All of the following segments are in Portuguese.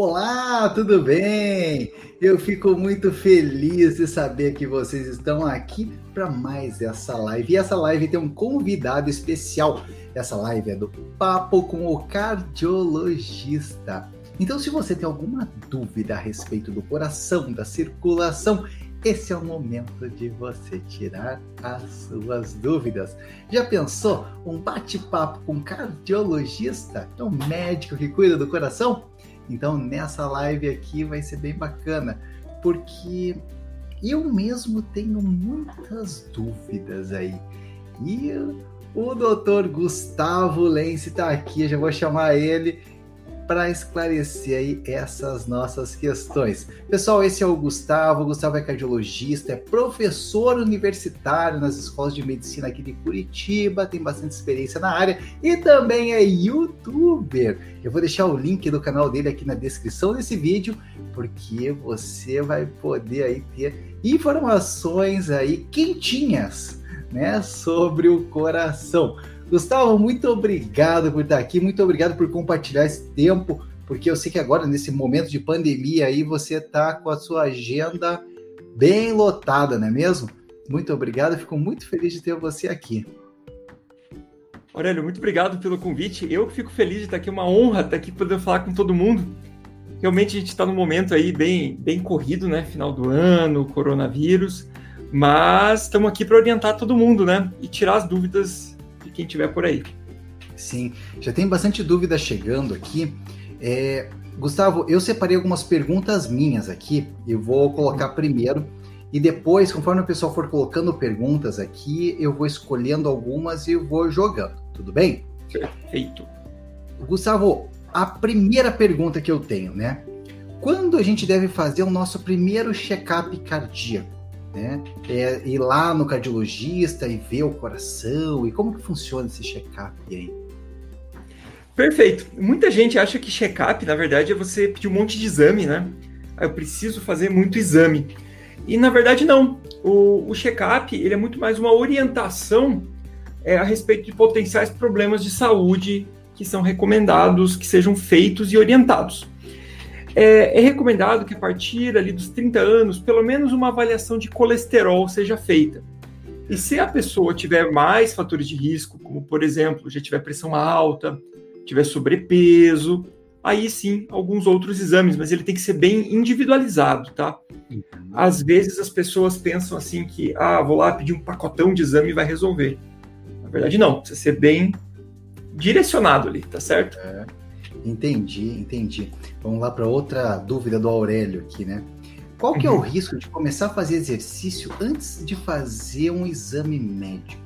Olá, tudo bem? Eu fico muito feliz de saber que vocês estão aqui para mais essa live. E essa live tem um convidado especial. Essa live é do Papo com o Cardiologista. Então, se você tem alguma dúvida a respeito do coração, da circulação, esse é o momento de você tirar as suas dúvidas. Já pensou um bate-papo com um cardiologista, é um médico que cuida do coração? Então, nessa live aqui vai ser bem bacana, porque eu mesmo tenho muitas dúvidas aí. E o doutor Gustavo Lense está aqui, já vou chamar ele para esclarecer aí essas nossas questões. Pessoal, esse é o Gustavo. O Gustavo é cardiologista, é professor universitário nas escolas de medicina aqui de Curitiba, tem bastante experiência na área e também é youtuber. Eu vou deixar o link do canal dele aqui na descrição desse vídeo, porque você vai poder aí ter informações aí quentinhas, né, sobre o coração. Gustavo, muito obrigado por estar aqui, muito obrigado por compartilhar esse tempo, porque eu sei que agora, nesse momento de pandemia aí, você está com a sua agenda bem lotada, não é mesmo? Muito obrigado, fico muito feliz de ter você aqui. Aurélio, muito obrigado pelo convite. Eu fico feliz de estar aqui, uma honra estar aqui podendo falar com todo mundo. Realmente a gente está num momento aí bem, bem corrido, né? Final do ano, coronavírus, mas estamos aqui para orientar todo mundo, né? E tirar as dúvidas quem tiver por aí. Sim, já tem bastante dúvida chegando aqui. É, Gustavo, eu separei algumas perguntas minhas aqui. Eu vou colocar primeiro e depois, conforme o pessoal for colocando perguntas aqui, eu vou escolhendo algumas e vou jogando. Tudo bem? Perfeito. Gustavo, a primeira pergunta que eu tenho, né? Quando a gente deve fazer o nosso primeiro check-up cardíaco? Né? É ir lá no cardiologista e ver o coração e como que funciona esse check-up aí? Perfeito. Muita gente acha que check-up, na verdade, é você pedir um monte de exame, né? Ah, eu preciso fazer muito exame. E na verdade não. O, o check-up ele é muito mais uma orientação é, a respeito de potenciais problemas de saúde que são recomendados que sejam feitos e orientados. É, é, recomendado que a partir ali dos 30 anos, pelo menos uma avaliação de colesterol seja feita. E se a pessoa tiver mais fatores de risco, como por exemplo, já tiver pressão alta, tiver sobrepeso, aí sim alguns outros exames, mas ele tem que ser bem individualizado, tá? Uhum. Às vezes as pessoas pensam assim que, ah, vou lá pedir um pacotão de exame e vai resolver. Na verdade, não, precisa ser bem direcionado ali, tá certo? É. Entendi, entendi. Vamos lá para outra dúvida do Aurélio aqui, né? Qual que é o uhum. risco de começar a fazer exercício antes de fazer um exame médico?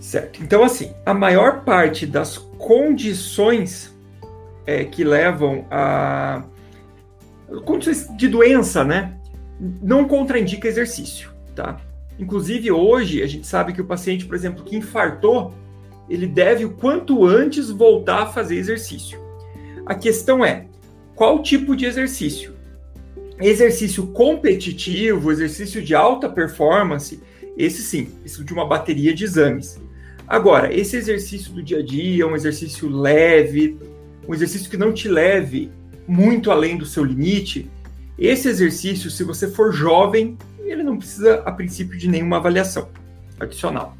Certo. Então, assim, a maior parte das condições é, que levam a condições de doença, né, não contraindica exercício, tá? Inclusive hoje a gente sabe que o paciente, por exemplo, que infartou, ele deve o quanto antes voltar a fazer exercício. A questão é, qual tipo de exercício? Exercício competitivo, exercício de alta performance, esse sim, isso de uma bateria de exames. Agora, esse exercício do dia a dia, um exercício leve, um exercício que não te leve muito além do seu limite, esse exercício, se você for jovem, ele não precisa, a princípio, de nenhuma avaliação adicional.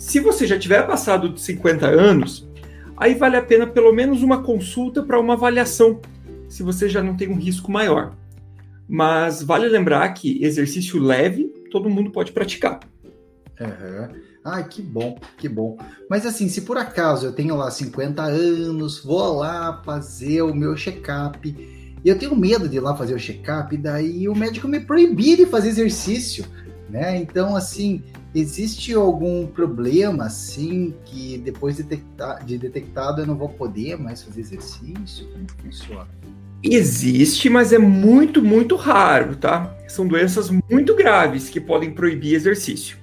Se você já tiver passado de 50 anos, aí vale a pena pelo menos uma consulta para uma avaliação, se você já não tem um risco maior. Mas vale lembrar que exercício leve todo mundo pode praticar. Uhum. Ai, que bom, que bom. Mas assim, se por acaso eu tenho lá 50 anos, vou lá fazer o meu check-up, e eu tenho medo de ir lá fazer o check-up, daí o médico me proibir de fazer exercício, né? Então, assim, Existe algum problema, assim, que depois de, detectar, de detectado eu não vou poder mais fazer exercício? Como funciona? Existe, mas é muito, muito raro, tá? São doenças muito graves que podem proibir exercício.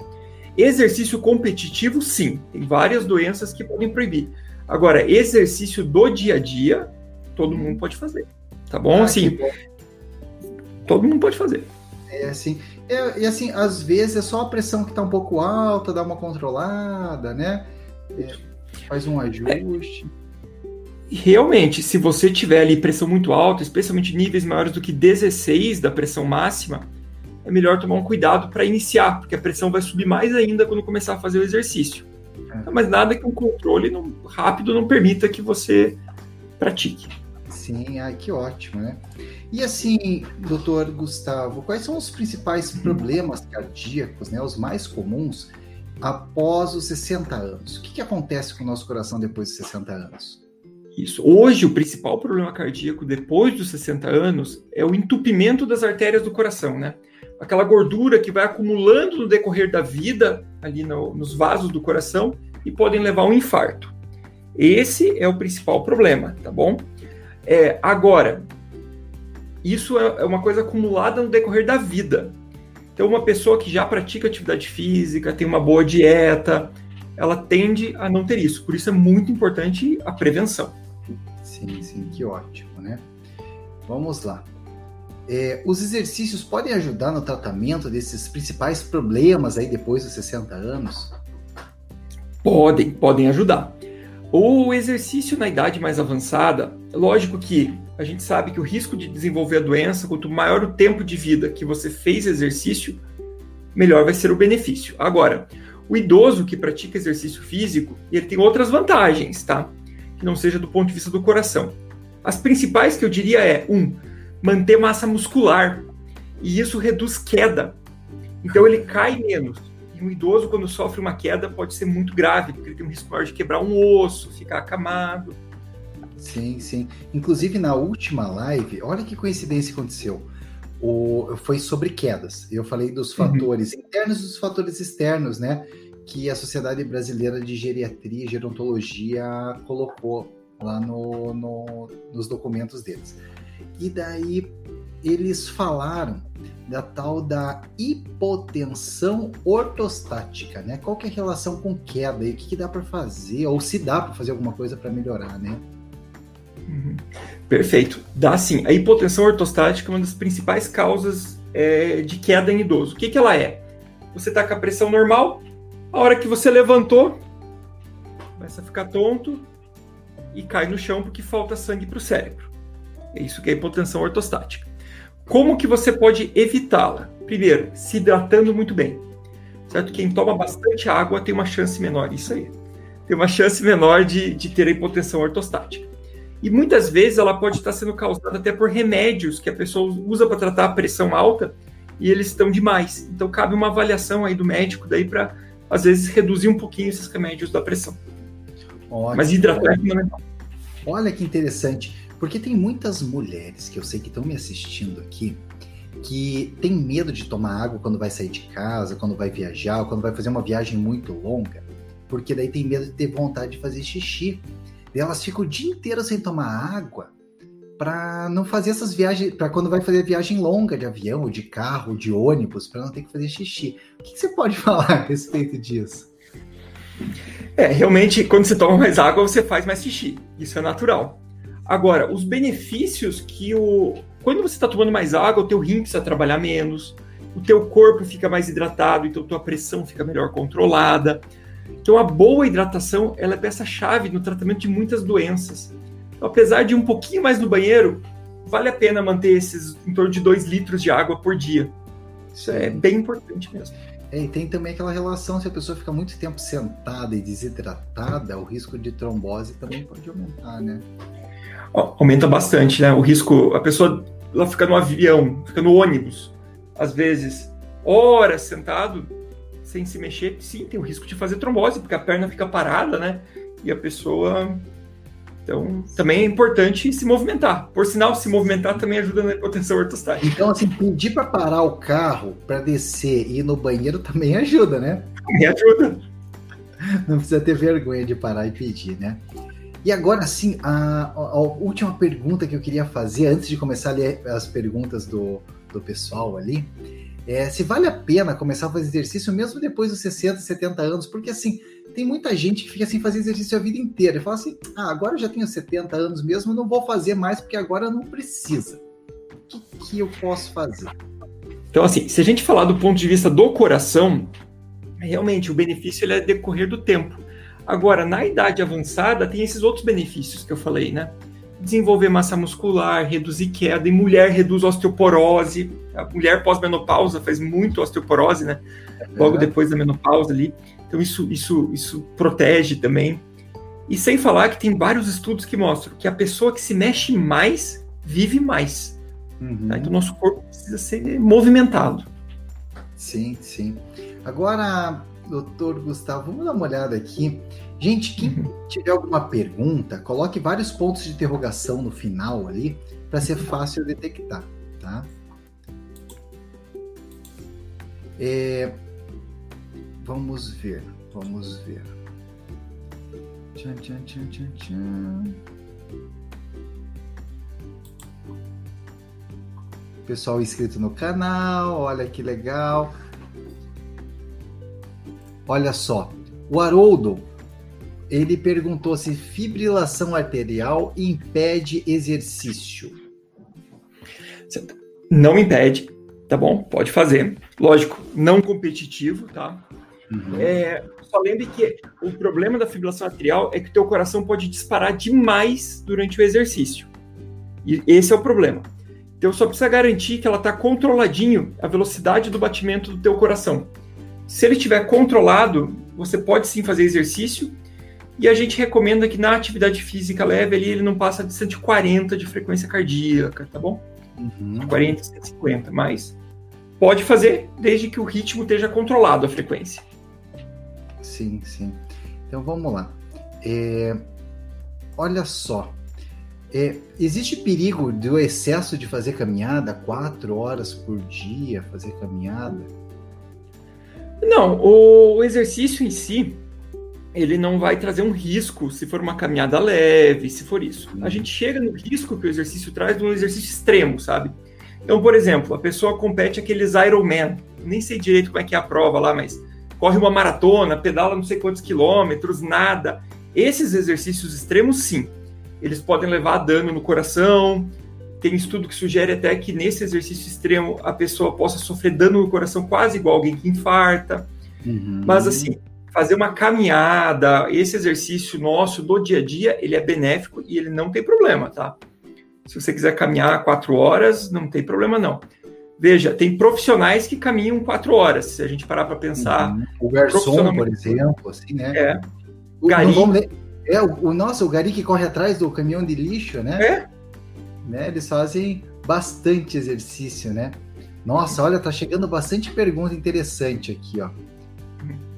Exercício competitivo, sim, tem várias doenças que podem proibir. Agora, exercício do dia a dia, todo mundo pode fazer, tá bom? Ah, assim, bom. todo mundo pode fazer. É assim, é, e assim, às vezes é só a pressão que está um pouco alta, dá uma controlada, né? É, faz um ajuste. realmente, se você tiver ali pressão muito alta, especialmente níveis maiores do que 16 da pressão máxima, é melhor tomar um cuidado para iniciar, porque a pressão vai subir mais ainda quando começar a fazer o exercício. É. Mas nada que um controle rápido não permita que você pratique. Sim, ai, que ótimo, né? E assim, doutor Gustavo, quais são os principais uhum. problemas cardíacos, né, os mais comuns, após os 60 anos? O que, que acontece com o nosso coração depois dos 60 anos? Isso. Hoje, o principal problema cardíaco depois dos 60 anos é o entupimento das artérias do coração, né? Aquela gordura que vai acumulando no decorrer da vida, ali no, nos vasos do coração, e podem levar a um infarto. Esse é o principal problema, tá bom? É, agora, isso é, é uma coisa acumulada no decorrer da vida. Então, uma pessoa que já pratica atividade física, tem uma boa dieta, ela tende a não ter isso. Por isso é muito importante a prevenção. Sim, sim, que ótimo, né? Vamos lá. É, os exercícios podem ajudar no tratamento desses principais problemas aí depois dos 60 anos? Podem, podem ajudar. O exercício na idade mais avançada, lógico que a gente sabe que o risco de desenvolver a doença, quanto maior o tempo de vida que você fez exercício, melhor vai ser o benefício. Agora, o idoso que pratica exercício físico, ele tem outras vantagens, tá? Que não seja do ponto de vista do coração. As principais que eu diria é, um, manter massa muscular, e isso reduz queda. Então ele cai menos. E um idoso, quando sofre uma queda, pode ser muito grave, porque ele tem um risco maior de quebrar um osso, ficar acamado. Sim, sim. Inclusive na última live, olha que coincidência aconteceu. O, foi sobre quedas. Eu falei dos uhum. fatores uhum. internos e dos fatores externos, né? Que a Sociedade Brasileira de Geriatria e Gerontologia colocou lá no, no, nos documentos deles. E daí eles falaram da tal da hipotensão ortostática, né? Qual que é a relação com queda e o que, que dá para fazer, ou se dá para fazer alguma coisa para melhorar, né? Perfeito. Dá sim. A hipotensão ortostática é uma das principais causas é, de queda em idoso. O que, que ela é? Você está com a pressão normal, a hora que você levantou, começa a ficar tonto e cai no chão porque falta sangue para o cérebro. É isso que é a hipotensão ortostática. Como que você pode evitá-la? Primeiro, se hidratando muito bem. Certo? Quem toma bastante água tem uma chance menor, isso aí. Tem uma chance menor de, de ter a hipotensão ortostática. E muitas vezes ela pode estar sendo causada até por remédios que a pessoa usa para tratar a pressão alta e eles estão demais. Então cabe uma avaliação aí do médico daí para às vezes reduzir um pouquinho esses remédios da pressão. Ótimo. Mas hidratar é fundamental. Olha que interessante, porque tem muitas mulheres que eu sei que estão me assistindo aqui que tem medo de tomar água quando vai sair de casa, quando vai viajar, ou quando vai fazer uma viagem muito longa, porque daí tem medo de ter vontade de fazer xixi. Elas ficam o dia inteiro sem tomar água para não fazer essas viagens, para quando vai fazer viagem longa de avião, de carro, de ônibus, para não ter que fazer xixi. O que, que você pode falar a respeito disso? É, realmente, quando você toma mais água, você faz mais xixi. Isso é natural. Agora, os benefícios que o. Quando você está tomando mais água, o teu rim precisa trabalhar menos, o teu corpo fica mais hidratado, então tua pressão fica melhor controlada. Então, a boa hidratação ela é peça-chave no tratamento de muitas doenças. Então, apesar de um pouquinho mais no banheiro, vale a pena manter esses em torno de 2 litros de água por dia. Isso é bem importante mesmo. É, e tem também aquela relação, se a pessoa fica muito tempo sentada e desidratada, o risco de trombose também pode aumentar, né? Aumenta bastante, né? O risco, a pessoa ela fica no avião, fica no ônibus, às vezes, horas sentado, sem se mexer, sim, tem o risco de fazer trombose, porque a perna fica parada, né? E a pessoa. Então, também é importante se movimentar. Por sinal, se movimentar também ajuda na hipotensão ortostática. Então, assim, pedir para parar o carro para descer e ir no banheiro também ajuda, né? Também ajuda. Não precisa ter vergonha de parar e pedir, né? E agora sim, a, a, última pergunta que eu queria fazer, antes de começar a ler as perguntas do, do pessoal ali, é, se vale a pena começar a fazer exercício mesmo depois dos 60, 70 anos, porque assim, tem muita gente que fica sem fazer exercício a vida inteira e fala assim: ah, agora eu já tenho 70 anos mesmo, não vou fazer mais porque agora não precisa. O que, que eu posso fazer? Então, assim, se a gente falar do ponto de vista do coração, realmente o benefício ele é decorrer do tempo. Agora, na idade avançada, tem esses outros benefícios que eu falei, né? Desenvolver massa muscular, reduzir queda, e mulher reduz osteoporose. A mulher pós-menopausa faz muito osteoporose, né? Logo é. depois da menopausa ali. Então, isso, isso, isso protege também. E sem falar que tem vários estudos que mostram que a pessoa que se mexe mais vive mais. Uhum. Tá? Então, nosso corpo precisa ser movimentado. Sim, sim. Agora, doutor Gustavo, vamos dar uma olhada aqui. Gente, quem uhum. tiver alguma pergunta, coloque vários pontos de interrogação no final ali, para ser fácil detectar, tá? É, vamos ver, vamos ver. Tchan, tchan, tchan, tchan, tchan. Pessoal inscrito no canal, olha que legal. Olha só, o Haroldo, ele perguntou se fibrilação arterial impede exercício. Não impede, tá bom? Pode fazer. Lógico, não competitivo, tá? Uhum. É, só lembre que o problema da fibrilação arterial é que o teu coração pode disparar demais durante o exercício. E esse é o problema. Então só precisa garantir que ela está controladinho a velocidade do batimento do teu coração. Se ele estiver controlado, você pode sim fazer exercício. E a gente recomenda que na atividade física leve ali, ele não passa de 140 de frequência cardíaca, tá bom? Uhum. 40, 150, mas pode fazer desde que o ritmo esteja controlado a frequência. Sim, sim. Então vamos lá. É... Olha só. É... Existe perigo do excesso de fazer caminhada, quatro horas por dia fazer caminhada? Não, o exercício em si, ele não vai trazer um risco se for uma caminhada leve, se for isso. A gente chega no risco que o exercício traz de um exercício extremo, sabe? Então, por exemplo, a pessoa compete aqueles Ironman, nem sei direito como é que é a prova lá, mas corre uma maratona, pedala não sei quantos quilômetros, nada. Esses exercícios extremos, sim, eles podem levar a dano no coração, tem estudo que sugere até que nesse exercício extremo a pessoa possa sofrer dano no coração quase igual alguém que infarta. Uhum. Mas assim, fazer uma caminhada, esse exercício nosso do dia a dia, ele é benéfico e ele não tem problema, tá? Se você quiser caminhar quatro horas, não tem problema não. Veja, tem profissionais que caminham quatro horas. Se a gente parar para pensar. Uhum. O garçom, por exemplo, assim, né? É. O, Gari... é o, o nosso, o Gari que corre atrás do caminhão de lixo, né? É né? Eles fazem bastante exercício, né? Nossa, olha, tá chegando bastante pergunta interessante aqui, ó.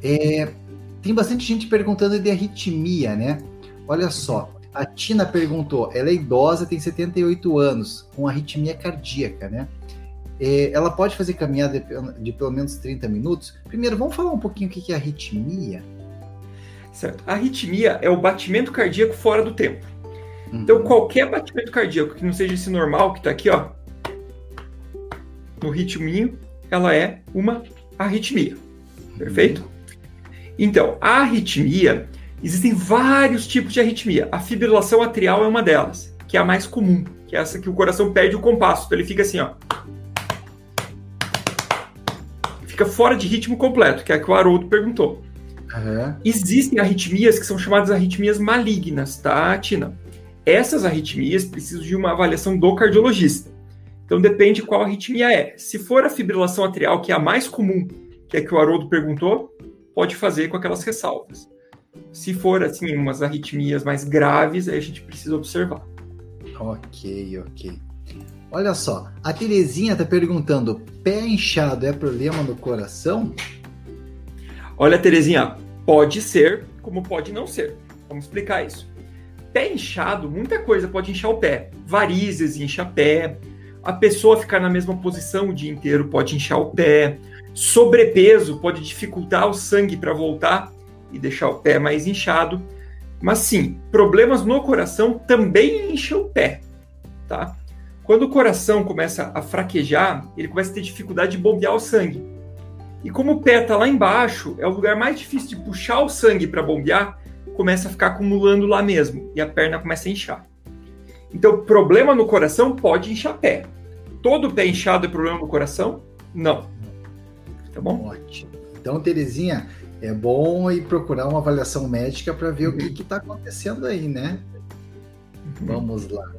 É, tem bastante gente perguntando de arritmia, né? Olha só, a Tina perguntou, ela é idosa, tem 78 anos, com arritmia cardíaca, né? É, ela pode fazer caminhada de, de, pelo menos 30 minutos? Primeiro, vamos falar um pouquinho o que é arritmia? Certo. A arritmia é o batimento cardíaco fora do tempo. Então, uhum. qualquer batimento cardíaco que não seja esse normal, que está aqui, ó, no ritminho, ela é uma arritmia. Perfeito? Então, a arritmia, existem vários tipos de arritmia. A fibrilação atrial é uma delas, que é a mais comum, que é essa que o coração perde o compasso. Então, ele fica assim, ó. Fica fora de ritmo completo, que é a que o Haroldo perguntou. Uhum. Existem arritmias que são chamadas arritmias malignas, tá, Tina? Essas arritmias precisam de uma avaliação do cardiologista. Então depende qual arritmia é. Se for a fibrilação atrial, que é a mais comum, que é que o Haroldo perguntou, pode fazer com aquelas ressalvas. Se for assim umas arritmias mais graves, aí a gente precisa observar. Ok, ok. Olha só, a Terezinha está perguntando: pé inchado é problema no coração? Olha, Terezinha, pode ser, como pode não ser. Vamos explicar isso. Pé inchado, muita coisa pode inchar o pé. Varizes incha pé. A pessoa ficar na mesma posição o dia inteiro pode inchar o pé. Sobrepeso pode dificultar o sangue para voltar e deixar o pé mais inchado. Mas sim, problemas no coração também incham o pé, tá? Quando o coração começa a fraquejar, ele começa a ter dificuldade de bombear o sangue. E como o pé está lá embaixo, é o lugar mais difícil de puxar o sangue para bombear, começa a ficar acumulando lá mesmo e a perna começa a inchar. Então, problema no coração pode inchar pé. Todo pé inchado é problema no coração? Não. Tá bom? Ótimo. Então, Terezinha, é bom ir procurar uma avaliação médica para ver o que está acontecendo aí, né? Uhum. Vamos lá.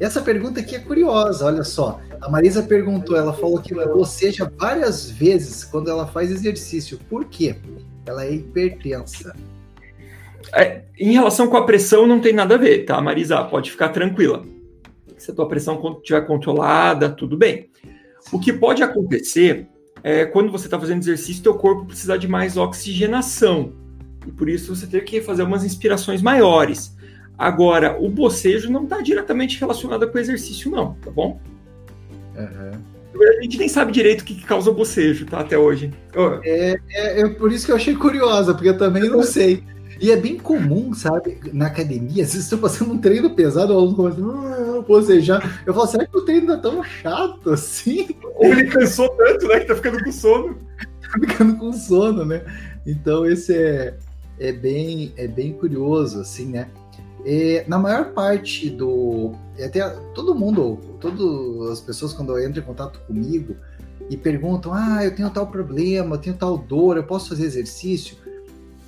Essa pergunta aqui é curiosa, olha só. A Marisa perguntou, ela falou que boceja várias vezes quando ela faz exercício. Por quê? Ela é hipertensa. É, em relação com a pressão, não tem nada a ver, tá, Marisa? Pode ficar tranquila. Se a tua pressão estiver controlada, tudo bem. O que pode acontecer é quando você está fazendo exercício, teu corpo precisa de mais oxigenação. E por isso você tem que fazer umas inspirações maiores. Agora, o bocejo não está diretamente relacionado com o exercício, não, tá bom? Uhum. A gente nem sabe direito o que, que causa o bocejo, tá? Até hoje. É, é, é, por isso que eu achei curiosa, porque eu também não sei. E é bem comum, sabe, na academia, às vezes estou passando um treino pesado, o aluno começa a bocejar. Eu falo, será que o treino tá tão chato assim? Ou ele cansou tanto, né, que tá ficando com sono. tá ficando com sono, né? Então esse é, é, bem, é bem curioso, assim, né? É, na maior parte do. Até todo mundo, todas as pessoas, quando entram em contato comigo e perguntam: Ah, eu tenho tal problema, eu tenho tal dor, eu posso fazer exercício?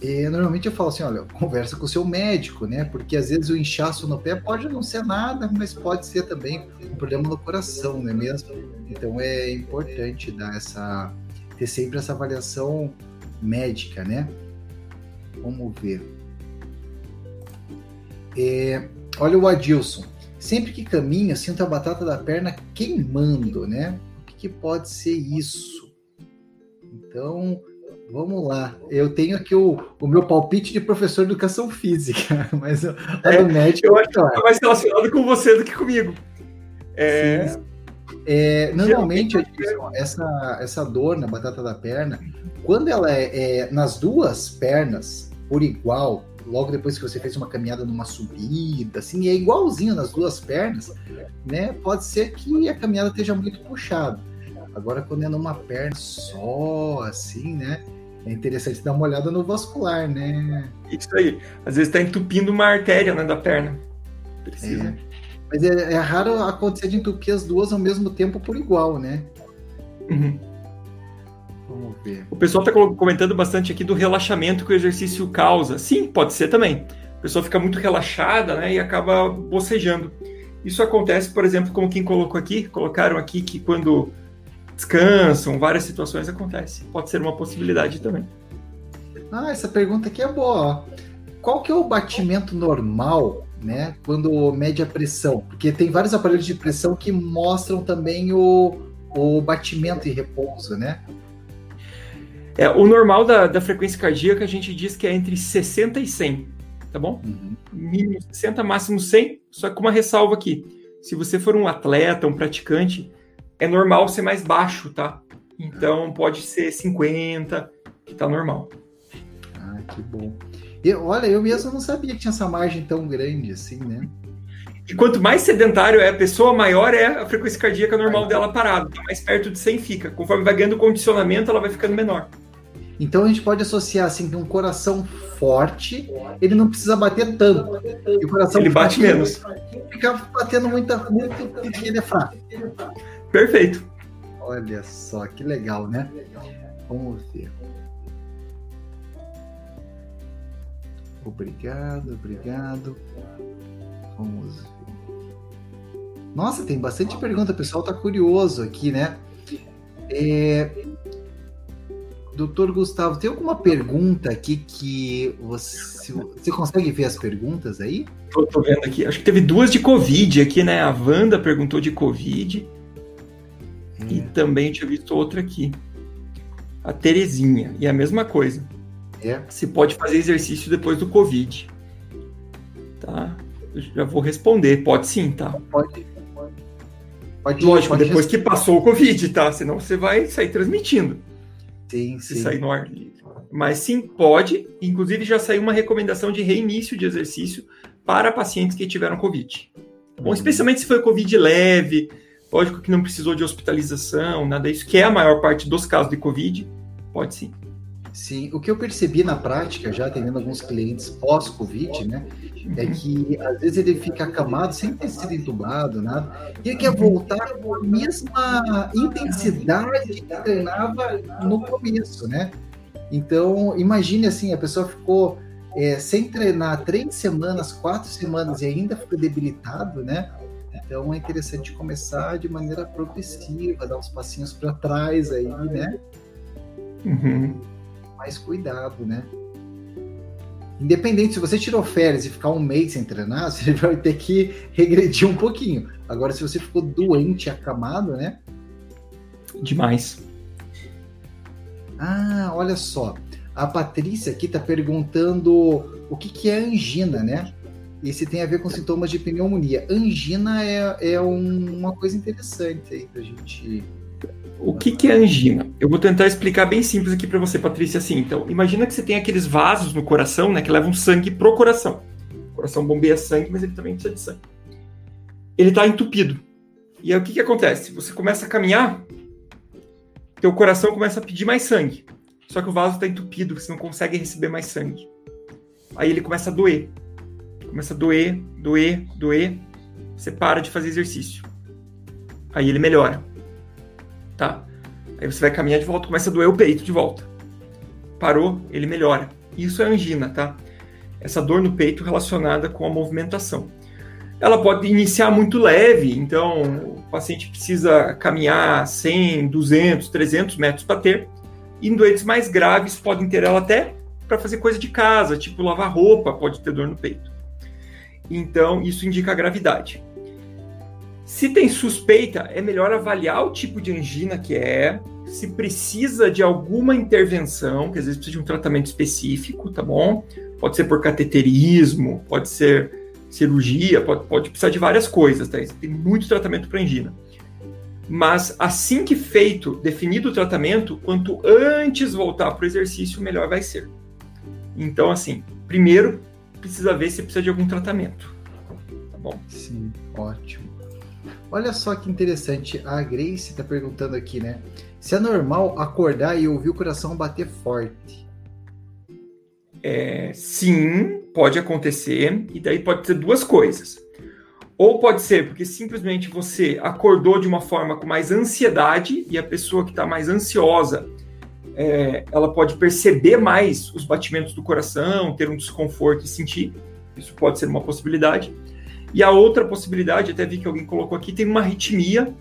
É, normalmente eu falo assim: olha, conversa com o seu médico, né? Porque às vezes o inchaço no pé pode não ser nada, mas pode ser também um problema no coração, não é mesmo? Então é importante dar essa. ter sempre essa avaliação médica, né? Vamos ver. É, olha o Adilson. Sempre que caminha, sinto a batata da perna queimando, né? O que, que pode ser isso? Então, vamos lá. Eu tenho aqui o, o meu palpite de professor de educação física, mas o é, do médico. Eu acho que é mais relacionado com você do que comigo. É. É, normalmente, essa, essa dor na batata da perna, quando ela é, é nas duas pernas por igual, logo depois que você fez uma caminhada numa subida, assim, é igualzinho nas duas pernas, né? Pode ser que a caminhada esteja muito puxada. Agora, quando é numa perna só, assim, né? É interessante dar uma olhada no vascular, né? Isso aí. Às vezes está entupindo uma artéria né, da perna. Precisa. É. Mas é, é, raro acontecer de entupir as duas ao mesmo tempo por igual, né? Uhum. Vamos ver. O pessoal está comentando bastante aqui do relaxamento que o exercício causa. Sim, pode ser também. A pessoa fica muito relaxada né, e acaba bocejando. Isso acontece, por exemplo, como quem colocou aqui, colocaram aqui que quando descansam, várias situações acontece. Pode ser uma possibilidade também. Ah, essa pergunta aqui é boa. Qual que é o batimento normal, né, quando mede a pressão? Porque tem vários aparelhos de pressão que mostram também o, o batimento e repouso, né? É, o normal da, da frequência cardíaca a gente diz que é entre 60 e 100, tá bom? Uhum. Mínimo 60, máximo 100, só com uma ressalva aqui. Se você for um atleta, um praticante, é normal ser mais baixo, tá? Então pode ser 50, que tá normal. Ah, que bom. Eu, olha, eu mesmo não sabia que tinha essa margem tão grande assim, né? E quanto mais sedentário é a pessoa, maior é a frequência cardíaca normal dela parada. Mais perto de 100 fica. Conforme vai ganhando condicionamento, ela vai ficando menor. Então a gente pode associar assim que um coração forte, ele não precisa bater tanto. E o coração ele bate menos. Fica batendo muita, muito porque ele é fraco. Perfeito. Olha só que legal, né? Vamos ver. Obrigado, obrigado. Vamos ver. Nossa, tem bastante pergunta, o pessoal tá curioso aqui, né? É, Doutor Gustavo, tem alguma pergunta aqui que você, você consegue ver as perguntas aí? Tô, vendo aqui. Acho que teve duas de Covid aqui, né? A Wanda perguntou de Covid. E também tinha visto outra aqui. A Terezinha. E a mesma coisa. É. Se pode fazer exercício depois do Covid. Tá? Eu já vou responder. Pode sim, tá? Pode. pode Lógico, pode depois responder. que passou o Covid, tá? Senão você vai sair transmitindo. Sim, se sim. sair no ar livre. Mas sim, pode. Inclusive, já saiu uma recomendação de reinício de exercício para pacientes que tiveram Covid. Bom, uhum. especialmente se foi Covid leve, lógico que não precisou de hospitalização, nada disso, que é a maior parte dos casos de Covid, pode sim. Sim, o que eu percebi na prática, já atendendo alguns clientes pós-Covid, né, é que às vezes ele fica acamado sem ter sido entubado, nada, e ele quer voltar com a mesma intensidade que treinava no começo, né? Então, imagine assim, a pessoa ficou é, sem treinar três semanas, quatro semanas e ainda ficou debilitado, né? Então é interessante começar de maneira progressiva, dar uns passinhos para trás aí, né? Uhum. Mais cuidado, né? Independente, se você tirou férias e ficar um mês sem treinar, você vai ter que regredir um pouquinho. Agora, se você ficou doente, acamado, né? Demais. Ah, olha só. A Patrícia aqui está perguntando o que, que é angina, né? E se tem a ver com sintomas de pneumonia. Angina é, é um, uma coisa interessante aí para a gente. O que, que é angina? Eu vou tentar explicar bem simples aqui para você, Patrícia. Assim, então, imagina que você tem aqueles vasos no coração, né, que levam sangue pro coração. O coração bombeia sangue, mas ele também precisa de sangue. Ele está entupido. E aí o que, que acontece? Você começa a caminhar, teu coração começa a pedir mais sangue. Só que o vaso está entupido, você não consegue receber mais sangue. Aí ele começa a doer. Começa a doer, doer, doer. Você para de fazer exercício. Aí ele melhora. Tá? Aí você vai caminhar de volta, começa a doer o peito de volta. Parou, ele melhora. Isso é angina, tá? Essa dor no peito relacionada com a movimentação. Ela pode iniciar muito leve, então o paciente precisa caminhar 100, 200, 300 metros para ter. E em doentes mais graves podem ter ela até para fazer coisa de casa, tipo lavar roupa, pode ter dor no peito. Então, isso indica a gravidade. Se tem suspeita, é melhor avaliar o tipo de angina que é, se precisa de alguma intervenção, que às vezes precisa de um tratamento específico, tá bom? Pode ser por cateterismo, pode ser cirurgia, pode, pode precisar de várias coisas, tá? Tem muito tratamento para angina. Mas assim que feito, definido o tratamento, quanto antes voltar para o exercício, melhor vai ser. Então, assim, primeiro precisa ver se precisa de algum tratamento. Tá bom? Sim, ótimo. Olha só que interessante, a Grace está perguntando aqui, né? Se é normal acordar e ouvir o coração bater forte. É, sim, pode acontecer, e daí pode ser duas coisas. Ou pode ser porque simplesmente você acordou de uma forma com mais ansiedade e a pessoa que está mais ansiosa é, ela pode perceber mais os batimentos do coração, ter um desconforto e sentir. Isso pode ser uma possibilidade. E a outra possibilidade, até vi que alguém colocou aqui, tem uma arritmia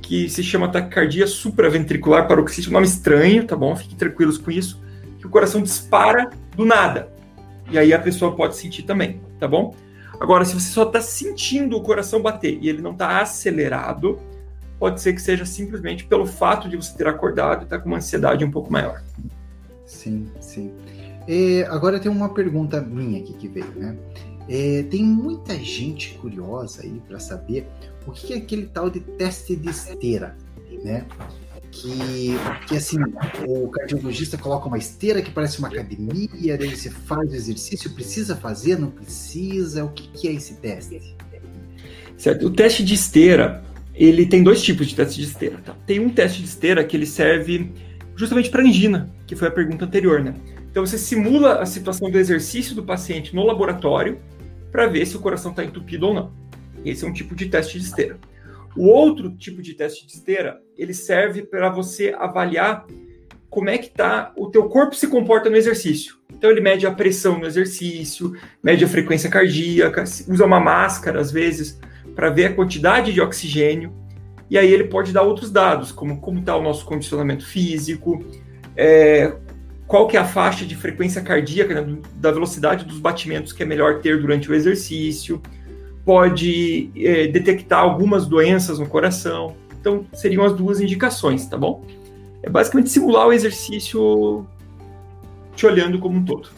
que se chama taquicardia supraventricular paroxística, um nome estranho, tá bom? Fiquem tranquilos com isso, que o coração dispara do nada. E aí a pessoa pode sentir também, tá bom? Agora, se você só está sentindo o coração bater e ele não está acelerado, pode ser que seja simplesmente pelo fato de você ter acordado e estar tá com uma ansiedade um pouco maior. Sim, sim. É, agora tem uma pergunta minha aqui que veio, né? É, tem muita gente curiosa aí para saber o que é aquele tal de teste de esteira, né? Que, que assim, o cardiologista coloca uma esteira que parece uma academia, daí você faz o exercício, precisa fazer, não precisa? O que, que é esse teste? Certo. O teste de esteira ele tem dois tipos de teste de esteira. Tá? Tem um teste de esteira que ele serve justamente para angina, que foi a pergunta anterior, né? Então você simula a situação do exercício do paciente no laboratório para ver se o coração está entupido ou não. Esse é um tipo de teste de esteira. O outro tipo de teste de esteira, ele serve para você avaliar como é que tá o teu corpo se comporta no exercício. Então ele mede a pressão no exercício, mede a frequência cardíaca, usa uma máscara às vezes para ver a quantidade de oxigênio, e aí ele pode dar outros dados, como como está o nosso condicionamento físico, é, qual que é a faixa de frequência cardíaca, né, da velocidade dos batimentos que é melhor ter durante o exercício, pode é, detectar algumas doenças no coração. Então, seriam as duas indicações, tá bom? É basicamente simular o exercício te olhando como um todo.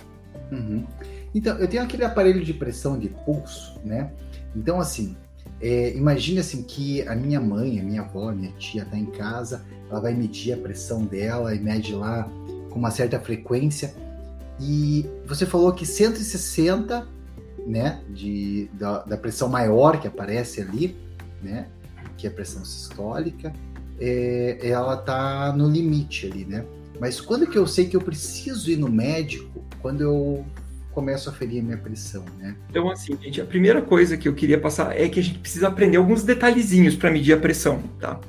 Uhum. Então, eu tenho aquele aparelho de pressão de pulso, né? Então, assim, é, imagine assim que a minha mãe, a minha avó, a minha tia está em casa, ela vai medir a pressão dela e mede lá com uma certa frequência. E você falou que 160, né, de, da, da pressão maior que aparece ali, né, que é a pressão sistólica, é, ela tá no limite ali, né? Mas quando que eu sei que eu preciso ir no médico? Quando eu começo a ferir a minha pressão, né? Então, assim, gente, a primeira coisa que eu queria passar é que a gente precisa aprender alguns detalhezinhos para medir a pressão, tá?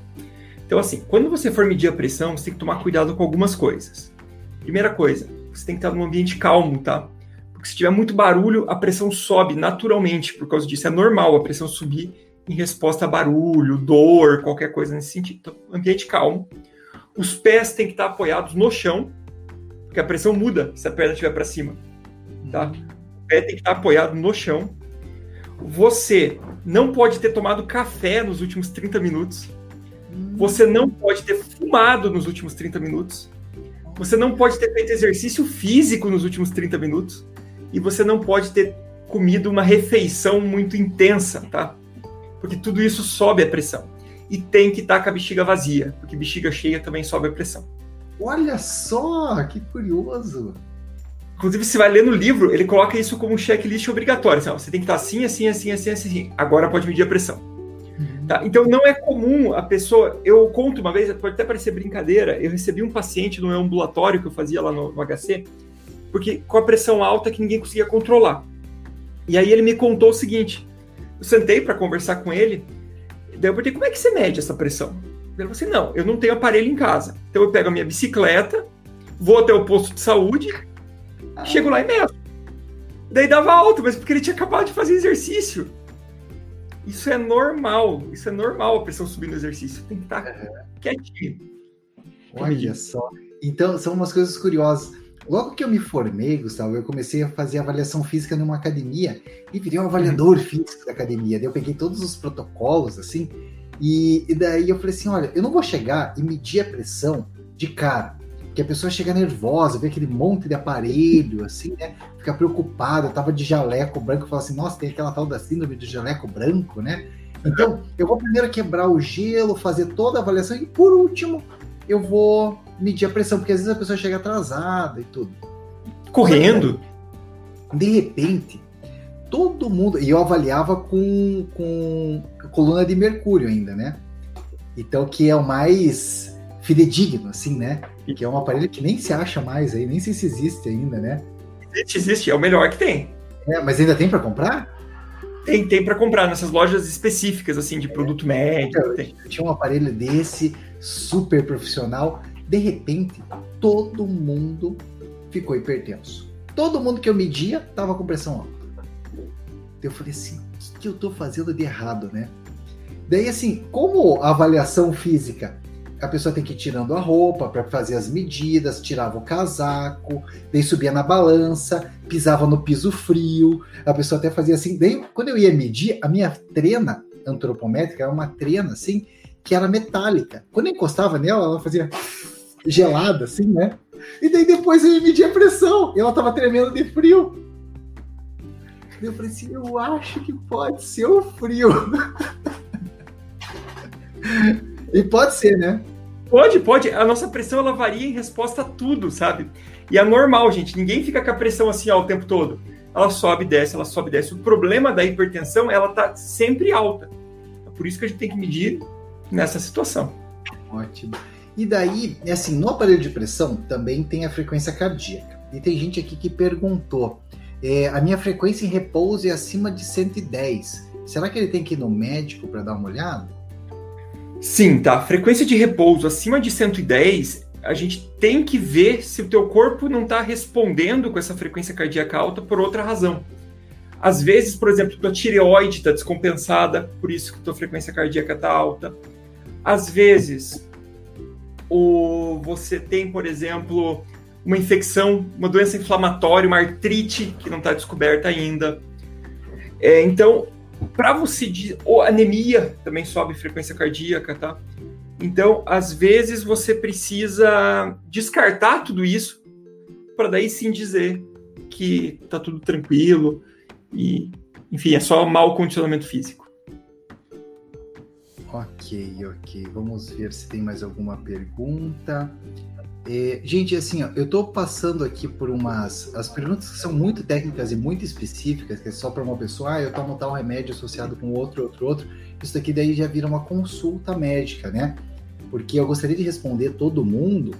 Então, assim, quando você for medir a pressão, você tem que tomar cuidado com algumas coisas. Primeira coisa, você tem que estar num ambiente calmo, tá? Porque se tiver muito barulho, a pressão sobe naturalmente por causa disso. É normal a pressão subir em resposta a barulho, dor, qualquer coisa nesse sentido. Então, ambiente calmo. Os pés têm que estar apoiados no chão, porque a pressão muda se a perna estiver para cima. Tá? O pé tem que estar apoiado no chão. Você não pode ter tomado café nos últimos 30 minutos. Você não pode ter fumado nos últimos 30 minutos. Você não pode ter feito exercício físico nos últimos 30 minutos. E você não pode ter comido uma refeição muito intensa, tá? Porque tudo isso sobe a pressão. E tem que estar com a bexiga vazia, porque bexiga cheia também sobe a pressão. Olha só, que curioso. Inclusive, você vai ler no livro, ele coloca isso como um checklist obrigatório. Assim, ó, você tem que estar assim, assim, assim, assim, assim. Agora pode medir a pressão. Uhum. Tá? Então, não é comum a pessoa. Eu conto uma vez, pode até parecer brincadeira, eu recebi um paciente no meu ambulatório que eu fazia lá no, no HC, porque com a pressão alta que ninguém conseguia controlar. E aí ele me contou o seguinte: eu sentei para conversar com ele, daí eu perguntei como é que você mede essa pressão? Ele falou assim: não, eu não tenho aparelho em casa. Então eu pego a minha bicicleta, vou até o posto de saúde Chego lá e meço. Daí dava alto, mas porque ele tinha acabado de fazer exercício. Isso é normal. Isso é normal a pressão subir no exercício. Tem que estar uhum. quietinho. Olha só. Então, são umas coisas curiosas. Logo que eu me formei, Gustavo, eu comecei a fazer avaliação física numa academia e virei um avaliador uhum. físico da academia. Daí eu peguei todos os protocolos, assim, e, e daí eu falei assim: olha, eu não vou chegar e medir a pressão de cara que a pessoa chega nervosa, vê aquele monte de aparelho, assim, né? Fica preocupada, tava de jaleco branco, fala assim, nossa, tem aquela tal da síndrome do jaleco branco, né? Então, eu vou primeiro quebrar o gelo, fazer toda a avaliação e, por último, eu vou medir a pressão, porque às vezes a pessoa chega atrasada e tudo. Correndo? De repente, todo mundo. E eu avaliava com, com coluna de mercúrio ainda, né? Então, que é o mais fidedigno, assim, né? Que é um aparelho que nem se acha mais aí, nem sei se existe ainda, né? Existe, existe, é o melhor que tem. É, mas ainda tem para comprar? Tem, tem para comprar nessas lojas específicas, assim, de produto é, médico. Eu, eu tinha um aparelho desse, super profissional. De repente, todo mundo ficou hipertenso. Todo mundo que eu media tava com pressão alta. Eu falei assim, o que eu tô fazendo de errado, né? Daí, assim, como a avaliação física a pessoa tem que ir tirando a roupa para fazer as medidas, tirava o casaco, daí subia na balança, pisava no piso frio, a pessoa até fazia assim. Daí, quando eu ia medir, a minha trena antropométrica era uma trena assim, que era metálica. Quando eu encostava nela, ela fazia gelada, assim, né? E daí depois eu ia medir a pressão, e ela tava tremendo de frio. Eu falei assim, eu acho que pode ser o frio. e pode ser, né? Pode, pode. A nossa pressão ela varia em resposta a tudo, sabe? E é normal, gente. Ninguém fica com a pressão assim ó, o tempo todo. Ela sobe, desce, ela sobe, desce. O problema da hipertensão, ela tá sempre alta. É por isso que a gente tem que medir nessa situação. Ótimo. E daí, assim, no aparelho de pressão também tem a frequência cardíaca. E tem gente aqui que perguntou: é, a minha frequência em repouso é acima de 110. Será que ele tem que ir no médico para dar uma olhada? Sim, tá. Frequência de repouso acima de 110, a gente tem que ver se o teu corpo não está respondendo com essa frequência cardíaca alta por outra razão. Às vezes, por exemplo, tua tireoide está descompensada, por isso que tua frequência cardíaca está alta. Às vezes, o, você tem, por exemplo, uma infecção, uma doença inflamatória, uma artrite que não está descoberta ainda. É, então, para você ou anemia também sobe frequência cardíaca, tá? Então, às vezes você precisa descartar tudo isso para daí sim dizer que tá tudo tranquilo e, enfim, é só mau condicionamento físico. Ok, ok. Vamos ver se tem mais alguma pergunta. É, gente, assim, ó, eu estou passando aqui por umas. As perguntas que são muito técnicas e muito específicas, que é só para uma pessoa, ah, eu tomo tal remédio associado com outro, outro, outro. Isso daqui daí já vira uma consulta médica, né? Porque eu gostaria de responder todo mundo,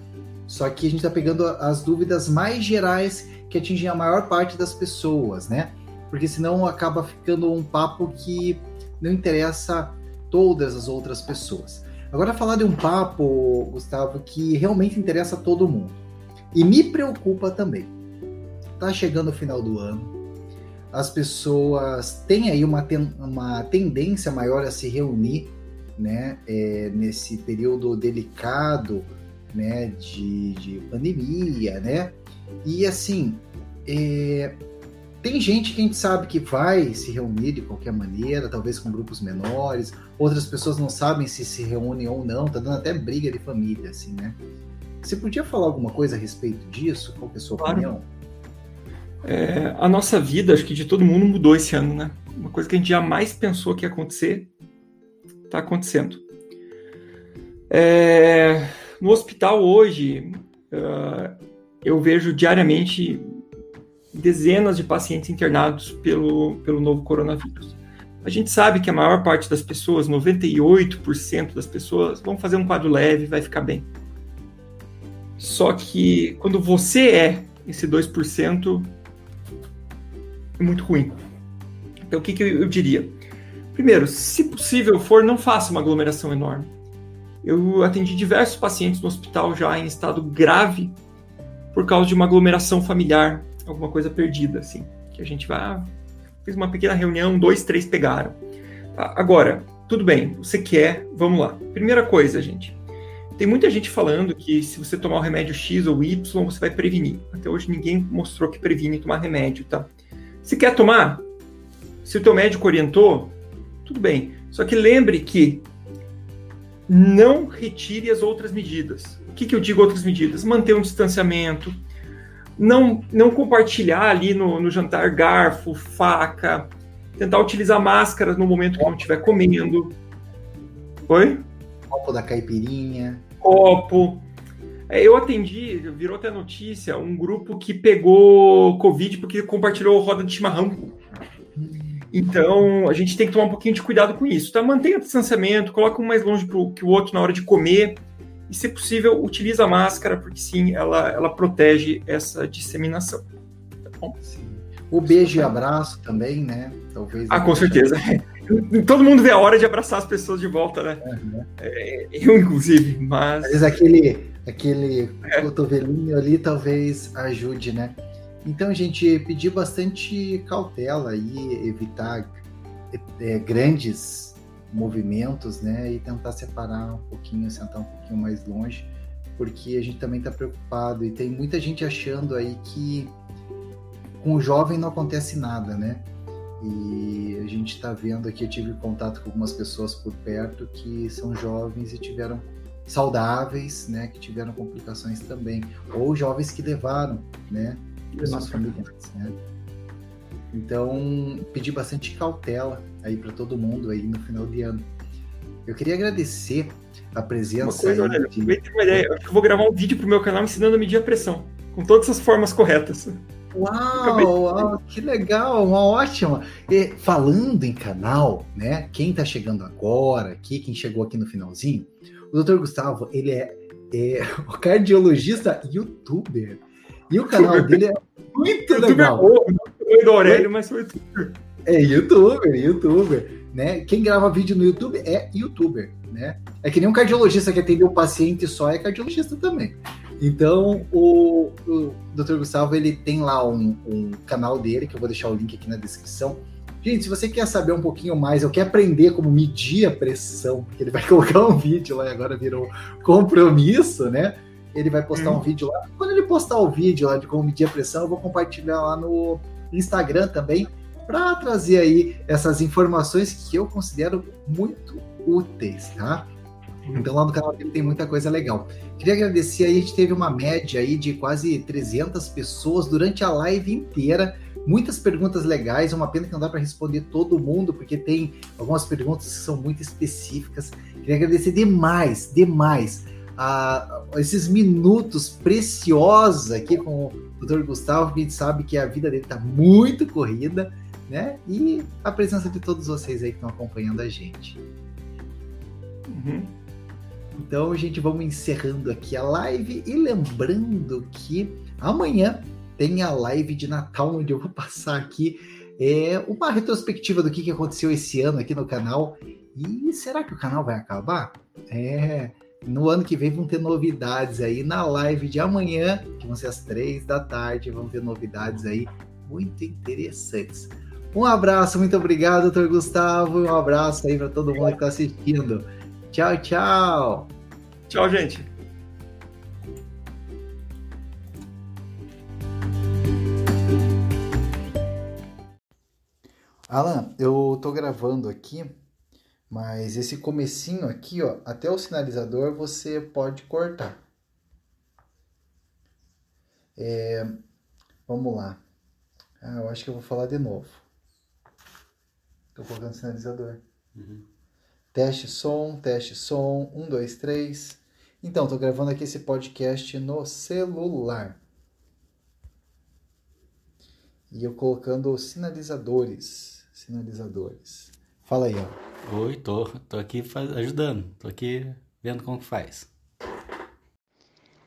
só que a gente está pegando as dúvidas mais gerais que atingem a maior parte das pessoas, né? Porque senão acaba ficando um papo que não interessa todas as outras pessoas. Agora falar de um papo, Gustavo, que realmente interessa a todo mundo. E me preocupa também. Tá chegando o final do ano, as pessoas têm aí uma, ten, uma tendência maior a se reunir, né, é, nesse período delicado, né, de, de pandemia, né, e assim, é, tem gente que a gente sabe que vai se reunir de qualquer maneira, talvez com grupos menores, outras pessoas não sabem se se reúnem ou não, tá dando até briga de família, assim, né? Você podia falar alguma coisa a respeito disso? Qual é a sua claro. opinião? É, a nossa vida, acho que de todo mundo, mudou esse ano, né? Uma coisa que a gente jamais pensou que ia acontecer, está acontecendo. É, no hospital hoje, uh, eu vejo diariamente dezenas de pacientes internados pelo, pelo novo coronavírus. A gente sabe que a maior parte das pessoas, 98% das pessoas, vão fazer um quadro leve, vai ficar bem. Só que quando você é esse 2%, é muito ruim. Então, o que, que eu, eu diria? Primeiro, se possível for, não faça uma aglomeração enorme. Eu atendi diversos pacientes no hospital já em estado grave por causa de uma aglomeração familiar, alguma coisa perdida, assim. Que a gente vai. Fez uma pequena reunião, dois, três pegaram. Tá, agora, tudo bem, você quer, vamos lá. Primeira coisa, gente. Tem muita gente falando que se você tomar o remédio X ou Y, você vai prevenir. Até hoje ninguém mostrou que previne tomar remédio, tá? Se quer tomar, se o teu médico orientou, tudo bem. Só que lembre que não retire as outras medidas. O que, que eu digo outras medidas? Manter um distanciamento, não, não compartilhar ali no, no jantar garfo, faca, tentar utilizar máscaras no momento que não estiver comendo. Oi? Copo da caipirinha. Copo. É, eu atendi, virou até notícia, um grupo que pegou Covid porque compartilhou roda de chimarrão. Então, a gente tem que tomar um pouquinho de cuidado com isso, tá? Mantenha o distanciamento, coloca um mais longe pro, que o outro na hora de comer. E, se possível, utiliza a máscara, porque sim, ela, ela protege essa disseminação. Tá bom? Sim. O beijo e abraço também, né? Talvez. Ah, com certeza. Todo mundo vê a hora de abraçar as pessoas de volta, né? Uhum. É, eu, inclusive, mas. Às vezes aquele aquele é. cotovelinho ali talvez ajude, né? Então, gente, pedir bastante cautela e evitar é, grandes movimentos, né? E tentar separar um pouquinho, sentar um pouquinho mais longe, porque a gente também está preocupado e tem muita gente achando aí que com o jovem não acontece nada, né? E a gente está vendo aqui, eu tive contato com algumas pessoas por perto que são jovens e tiveram saudáveis, né, que tiveram complicações também, ou jovens que levaram, né, familiares, né. Então, pedir bastante cautela aí para todo mundo aí no final de ano. Eu queria agradecer a presença. Uma coisa, olha, de... uma ideia. Eu, eu vou gravar um vídeo pro meu canal ensinando a medir a pressão, com todas as formas corretas. Uau, uau, que legal, uma ótima. E, falando em canal, né? Quem está chegando agora aqui, quem chegou aqui no finalzinho, o Dr. Gustavo, ele é, é o cardiologista youtuber. E o canal dele é muito legal. Foi do Aurélio, mas foi youtuber. É youtuber, youtuber. Né? Quem grava vídeo no YouTube é youtuber. Né? É que nem um cardiologista que atende o um paciente só é cardiologista também. Então, o, o Dr. Gustavo ele tem lá um, um canal dele, que eu vou deixar o link aqui na descrição, Gente, se você quer saber um pouquinho mais, ou quer aprender como medir a pressão, porque ele vai colocar um vídeo lá e agora virou compromisso, né? Ele vai postar hum. um vídeo lá. Quando ele postar o vídeo lá de como medir a pressão, eu vou compartilhar lá no Instagram também, para trazer aí essas informações que eu considero muito úteis, tá? Então lá no canal dele tem muita coisa legal. Queria agradecer aí, a gente teve uma média aí de quase 300 pessoas durante a live inteira muitas perguntas legais. Uma pena que não dá para responder todo mundo, porque tem algumas perguntas que são muito específicas. Queria agradecer demais, demais a, esses minutos preciosos aqui com o Dr. Gustavo, que a gente sabe que a vida dele está muito corrida, né? E a presença de todos vocês aí que estão acompanhando a gente. Uhum. Então, gente, vamos encerrando aqui a live e lembrando que amanhã tem a live de Natal, onde eu vou passar aqui é, uma retrospectiva do que, que aconteceu esse ano aqui no canal. E será que o canal vai acabar? É, No ano que vem vão ter novidades aí na live de amanhã, que vão ser às três da tarde, vão ter novidades aí muito interessantes. Um abraço, muito obrigado, doutor Gustavo, e um abraço aí para todo mundo que está assistindo. Tchau, tchau. Tchau, gente. Alan, eu tô gravando aqui, mas esse comecinho aqui, ó, até o sinalizador você pode cortar. É, vamos lá. Ah, eu acho que eu vou falar de novo. Tô colocando sinalizador. Uhum. Teste som, teste som, um, dois, três. Então, tô gravando aqui esse podcast no celular. E eu colocando sinalizadores sinalizadores. Fala aí, ó. Oi, tô, tô aqui faz, ajudando, tô aqui vendo como que faz.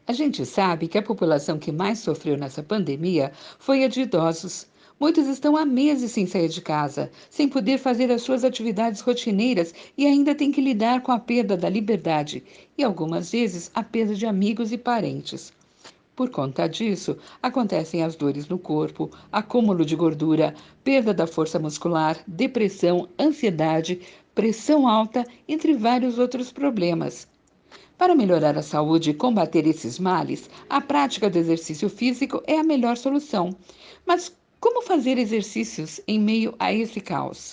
A gente sabe que a população que mais sofreu nessa pandemia foi a de idosos. Muitos estão há meses sem sair de casa, sem poder fazer as suas atividades rotineiras e ainda têm que lidar com a perda da liberdade e, algumas vezes, a perda de amigos e parentes. Por conta disso, acontecem as dores no corpo, acúmulo de gordura, perda da força muscular, depressão, ansiedade, pressão alta, entre vários outros problemas. Para melhorar a saúde e combater esses males, a prática do exercício físico é a melhor solução. Mas como fazer exercícios em meio a esse caos?